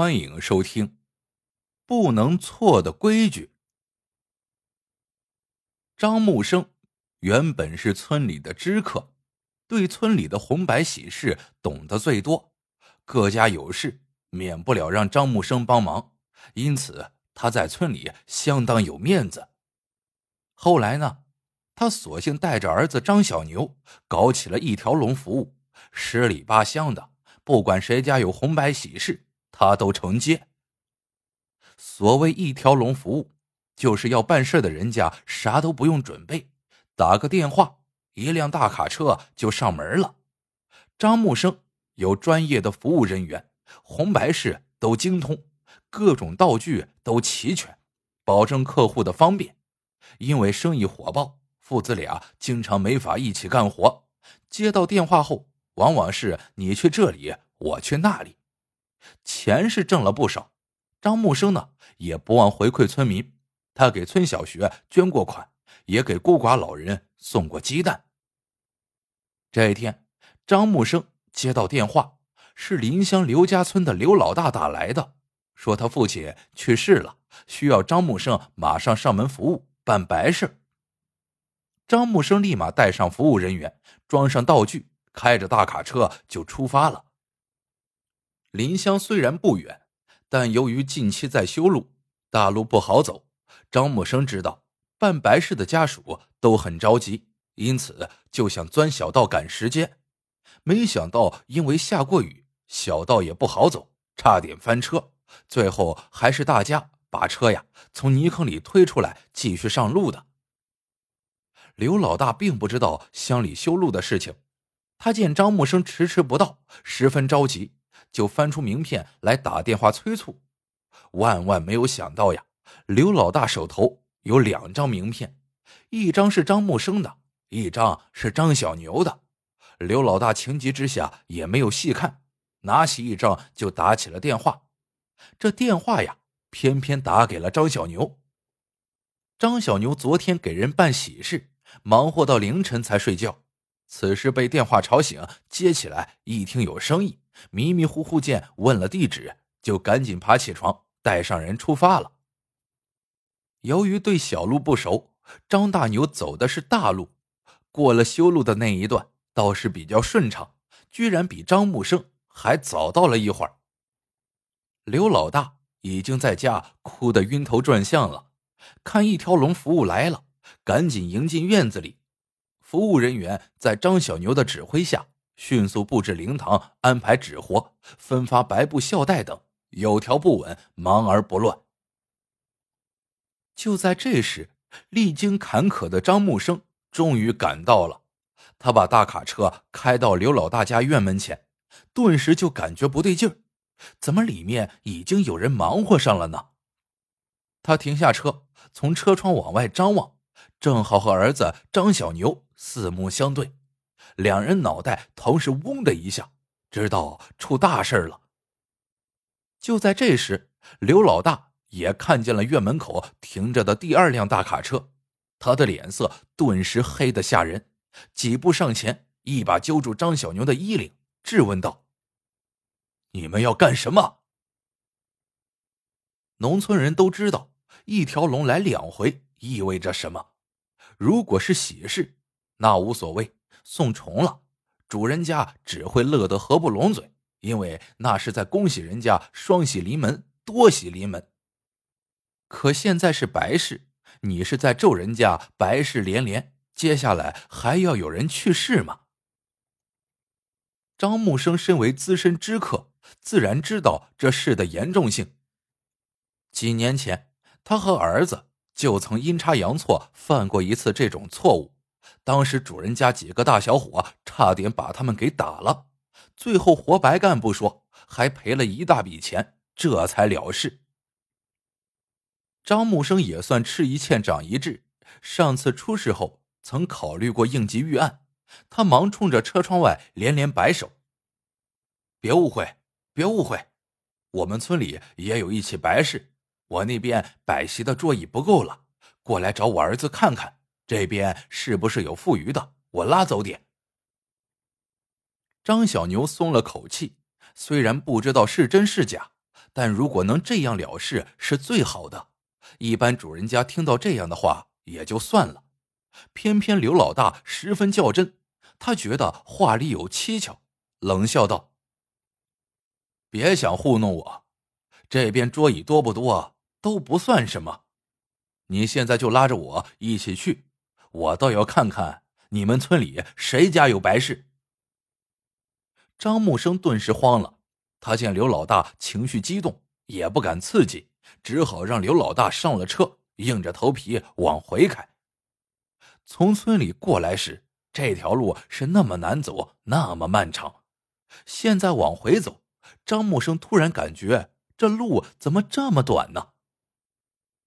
欢迎收听《不能错的规矩》。张木生原本是村里的知客，对村里的红白喜事懂得最多。各家有事，免不了让张木生帮忙，因此他在村里相当有面子。后来呢，他索性带着儿子张小牛，搞起了一条龙服务，十里八乡的，不管谁家有红白喜事。他都承接。所谓一条龙服务，就是要办事的人家啥都不用准备，打个电话，一辆大卡车就上门了。张木生有专业的服务人员，红白事都精通，各种道具都齐全，保证客户的方便。因为生意火爆，父子俩经常没法一起干活。接到电话后，往往是你去这里，我去那里。钱是挣了不少，张木生呢也不忘回馈村民。他给村小学捐过款，也给孤寡老人送过鸡蛋。这一天，张木生接到电话，是邻乡刘家村的刘老大打来的，说他父亲去世了，需要张木生马上上门服务办白事。张木生立马带上服务人员，装上道具，开着大卡车就出发了。林乡虽然不远，但由于近期在修路，大路不好走。张木生知道办白事的家属都很着急，因此就想钻小道赶时间。没想到因为下过雨，小道也不好走，差点翻车。最后还是大家把车呀从泥坑里推出来，继续上路的。刘老大并不知道乡里修路的事情，他见张木生迟迟不到，十分着急。就翻出名片来打电话催促，万万没有想到呀！刘老大手头有两张名片，一张是张木生的，一张是张小牛的。刘老大情急之下也没有细看，拿起一张就打起了电话。这电话呀，偏偏打给了张小牛。张小牛昨天给人办喜事，忙活到凌晨才睡觉，此时被电话吵醒，接起来一听有生意。迷迷糊糊间问了地址，就赶紧爬起床，带上人出发了。由于对小路不熟，张大牛走的是大路，过了修路的那一段倒是比较顺畅，居然比张木生还早到了一会儿。刘老大已经在家哭得晕头转向了，看一条龙服务来了，赶紧迎进院子里。服务人员在张小牛的指挥下。迅速布置灵堂，安排纸活，分发白布、孝带等，有条不紊，忙而不乱。就在这时，历经坎坷的张木生终于赶到了。他把大卡车开到刘老大家院门前，顿时就感觉不对劲儿，怎么里面已经有人忙活上了呢？他停下车，从车窗往外张望，正好和儿子张小牛四目相对。两人脑袋同时“嗡”的一下，知道出大事了。就在这时，刘老大也看见了院门口停着的第二辆大卡车，他的脸色顿时黑得吓人，几步上前，一把揪住张小牛的衣领，质问道：“你们要干什么？”农村人都知道，一条龙来两回意味着什么。如果是喜事，那无所谓。送重了，主人家只会乐得合不拢嘴，因为那是在恭喜人家双喜临门、多喜临门。可现在是白事，你是在咒人家白事连连，接下来还要有人去世吗？张木生身为资深知客，自然知道这事的严重性。几年前，他和儿子就曾阴差阳错犯过一次这种错误。当时主人家几个大小伙差点把他们给打了，最后活白干不说，还赔了一大笔钱，这才了事。张木生也算吃一堑长一智，上次出事后曾考虑过应急预案，他忙冲着车窗外连连摆手：“别误会，别误会，我们村里也有一起白事，我那边摆席的桌椅不够了，过来找我儿子看看。”这边是不是有富余的？我拉走点。张小牛松了口气，虽然不知道是真是假，但如果能这样了事，是最好的。一般主人家听到这样的话也就算了，偏偏刘老大十分较真，他觉得话里有蹊跷，冷笑道：“别想糊弄我，这边桌椅多不多都不算什么。你现在就拉着我一起去，我倒要看看你们村里谁家有白事。”张木生顿时慌了，他见刘老大情绪激动，也不敢刺激。只好让刘老大上了车，硬着头皮往回开。从村里过来时，这条路是那么难走，那么漫长。现在往回走，张木生突然感觉这路怎么这么短呢？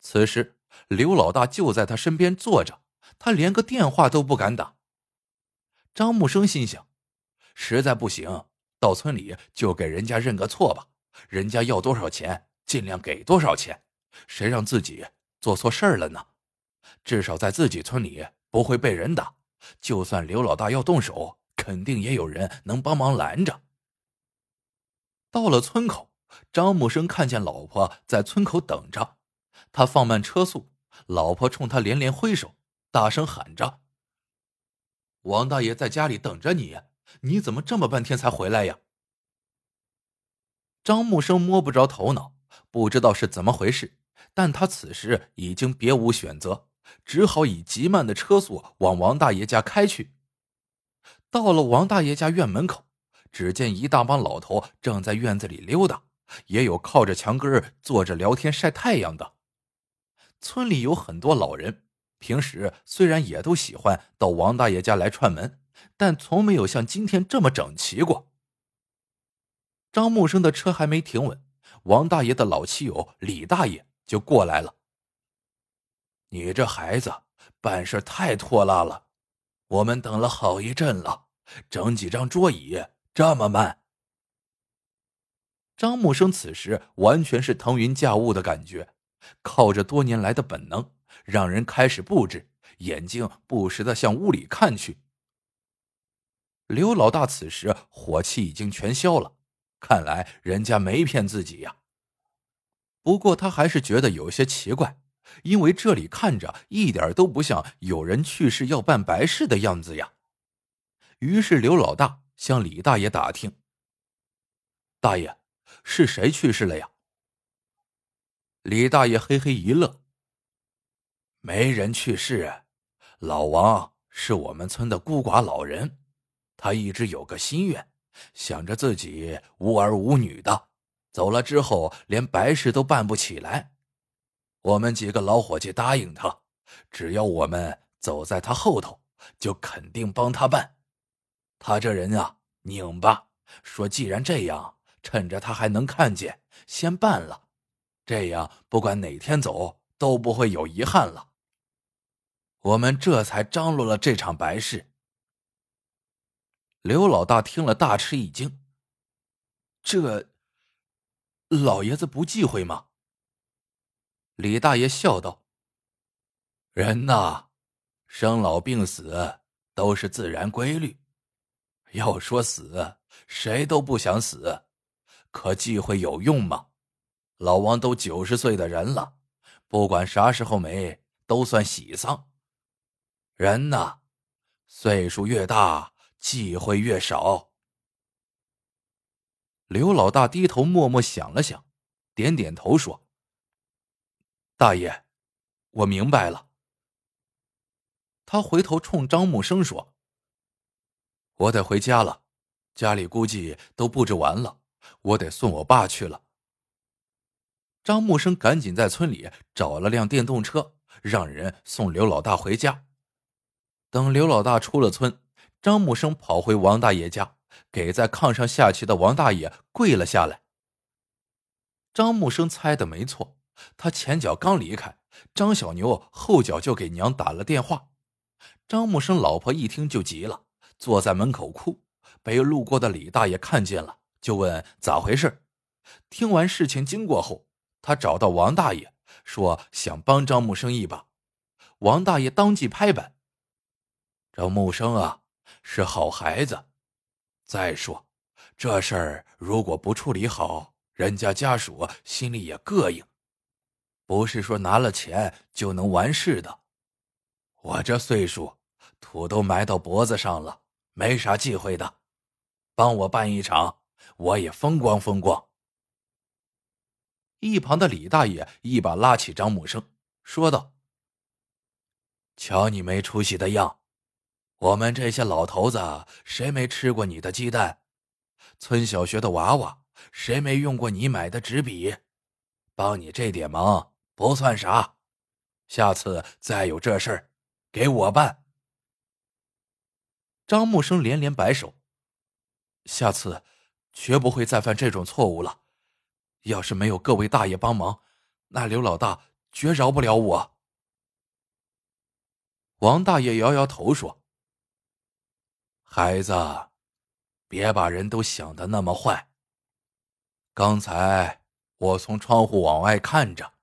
此时，刘老大就在他身边坐着，他连个电话都不敢打。张木生心想：实在不行，到村里就给人家认个错吧，人家要多少钱？尽量给多少钱，谁让自己做错事儿了呢？至少在自己村里不会被人打。就算刘老大要动手，肯定也有人能帮忙拦着。到了村口，张木生看见老婆在村口等着，他放慢车速，老婆冲他连连挥手，大声喊着：“王大爷在家里等着你，你怎么这么半天才回来呀？”张木生摸不着头脑。不知道是怎么回事，但他此时已经别无选择，只好以极慢的车速往王大爷家开去。到了王大爷家院门口，只见一大帮老头正在院子里溜达，也有靠着墙根坐着聊天晒太阳的。村里有很多老人，平时虽然也都喜欢到王大爷家来串门，但从没有像今天这么整齐过。张木生的车还没停稳。王大爷的老妻友李大爷就过来了。你这孩子办事太拖拉了，我们等了好一阵了，整几张桌椅这么慢。张木生此时完全是腾云驾雾的感觉，靠着多年来的本能，让人开始布置，眼睛不时的向屋里看去。刘老大此时火气已经全消了。看来人家没骗自己呀。不过他还是觉得有些奇怪，因为这里看着一点都不像有人去世要办白事的样子呀。于是刘老大向李大爷打听：“大爷，是谁去世了呀？”李大爷嘿嘿一乐：“没人去世，老王是我们村的孤寡老人，他一直有个心愿。”想着自己无儿无女的，走了之后连白事都办不起来。我们几个老伙计答应他，只要我们走在他后头，就肯定帮他办。他这人啊，拧巴，说既然这样，趁着他还能看见，先办了，这样不管哪天走都不会有遗憾了。我们这才张罗了这场白事。刘老大听了，大吃一惊。这老爷子不忌讳吗？李大爷笑道：“人呐，生老病死都是自然规律。要说死，谁都不想死，可忌讳有用吗？老王都九十岁的人了，不管啥时候没，都算喜丧。人呐，岁数越大。”忌讳越少。刘老大低头默默想了想，点点头说：“大爷，我明白了。”他回头冲张木生说：“我得回家了，家里估计都布置完了，我得送我爸去了。”张木生赶紧在村里找了辆电动车，让人送刘老大回家。等刘老大出了村。张木生跑回王大爷家，给在炕上下棋的王大爷跪了下来。张木生猜的没错，他前脚刚离开，张小牛后脚就给娘打了电话。张木生老婆一听就急了，坐在门口哭。被路过的李大爷看见了，就问咋回事。听完事情经过后，他找到王大爷，说想帮张木生一把。王大爷当即拍板：“张木生啊！”是好孩子。再说，这事儿如果不处理好，人家家属心里也膈应。不是说拿了钱就能完事的。我这岁数，土都埋到脖子上了，没啥忌讳的。帮我办一场，我也风光风光。一旁的李大爷一把拉起张木生，说道：“瞧你没出息的样，我们这些老头子谁没吃过你的鸡蛋？村小学的娃娃谁没用过你买的纸笔？帮你这点忙不算啥，下次再有这事儿，给我办。”张木生连连摆手：“下次绝不会再犯这种错误了。”要是没有各位大爷帮忙，那刘老大绝饶不了我。王大爷摇摇头说：“孩子，别把人都想的那么坏。刚才我从窗户往外看着，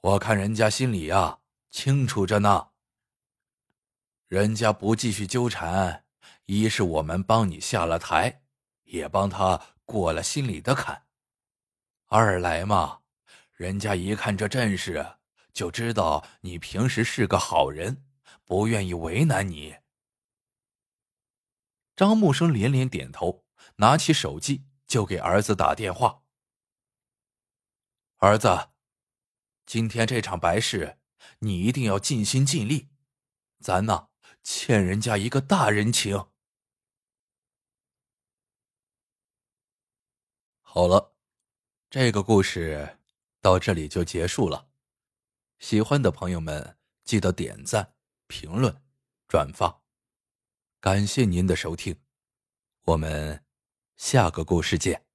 我看人家心里呀清楚着呢。人家不继续纠缠，一是我们帮你下了台，也帮他过了心里的坎。”二来嘛，人家一看这阵势，就知道你平时是个好人，不愿意为难你。张木生连连点头，拿起手机就给儿子打电话：“儿子，今天这场白事，你一定要尽心尽力，咱呢欠人家一个大人情。”好了。这个故事到这里就结束了，喜欢的朋友们记得点赞、评论、转发，感谢您的收听，我们下个故事见。